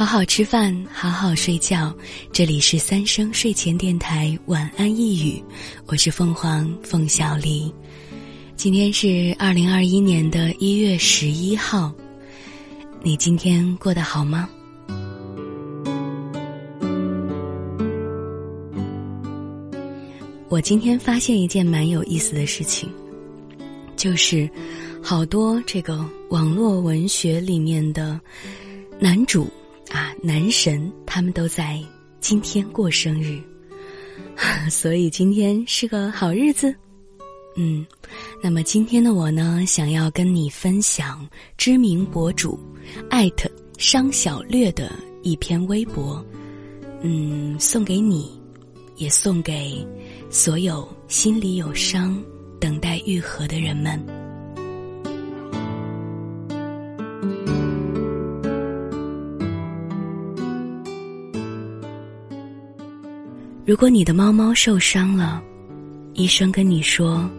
好好吃饭，好好睡觉。这里是三生睡前电台晚安一语，我是凤凰凤小丽。今天是二零二一年的一月十一号，你今天过得好吗？我今天发现一件蛮有意思的事情，就是好多这个网络文学里面的男主。啊，男神他们都在今天过生日，所以今天是个好日子。嗯，那么今天的我呢，想要跟你分享知名博主艾特商小略的一篇微博，嗯，送给你，也送给所有心里有伤、等待愈合的人们。如果你的猫猫受伤了，医生跟你说，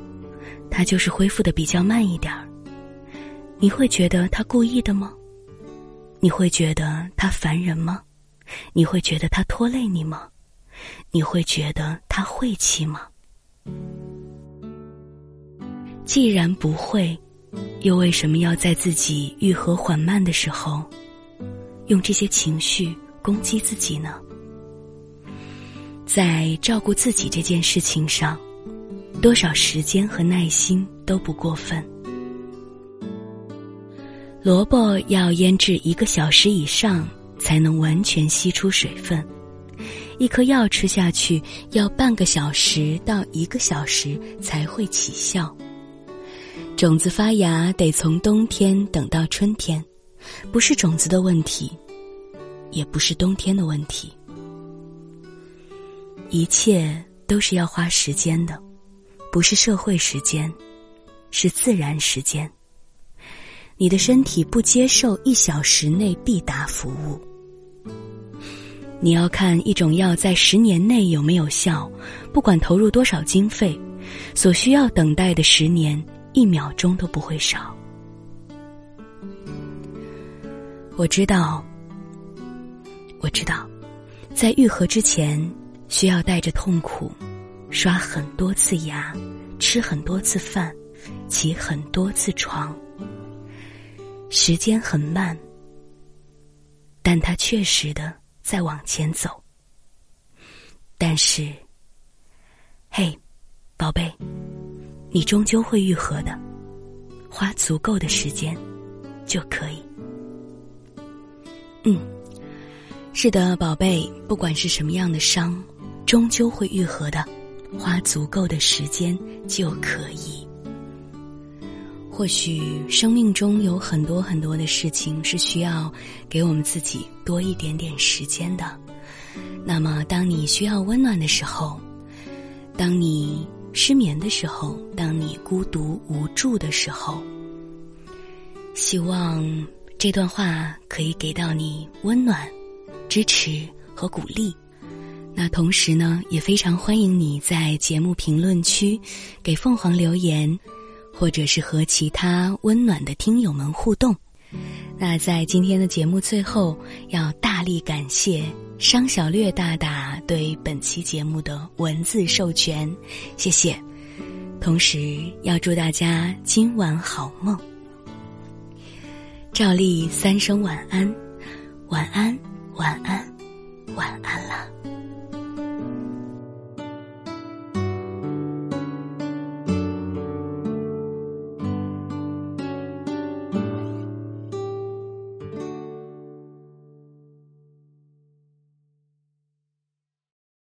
它就是恢复的比较慢一点儿，你会觉得它故意的吗？你会觉得它烦人吗？你会觉得它拖累你吗？你会觉得它晦气吗？既然不会，又为什么要在自己愈合缓慢的时候，用这些情绪攻击自己呢？在照顾自己这件事情上，多少时间和耐心都不过分。萝卜要腌制一个小时以上才能完全吸出水分，一颗药吃下去要半个小时到一个小时才会起效。种子发芽得从冬天等到春天，不是种子的问题，也不是冬天的问题。一切都是要花时间的，不是社会时间，是自然时间。你的身体不接受一小时内必达服务。你要看一种药在十年内有没有效，不管投入多少经费，所需要等待的十年一秒钟都不会少。我知道，我知道，在愈合之前。需要带着痛苦，刷很多次牙，吃很多次饭，起很多次床。时间很慢，但它确实的在往前走。但是，嘿，宝贝，你终究会愈合的，花足够的时间就可以。嗯，是的，宝贝，不管是什么样的伤。终究会愈合的，花足够的时间就可以。或许生命中有很多很多的事情是需要给我们自己多一点点时间的。那么，当你需要温暖的时候，当你失眠的时候，当你孤独无助的时候，希望这段话可以给到你温暖、支持和鼓励。那同时呢，也非常欢迎你在节目评论区给凤凰留言，或者是和其他温暖的听友们互动。那在今天的节目最后，要大力感谢商小略大大对本期节目的文字授权，谢谢。同时要祝大家今晚好梦。照例三声晚安，晚安，晚安。晚安啦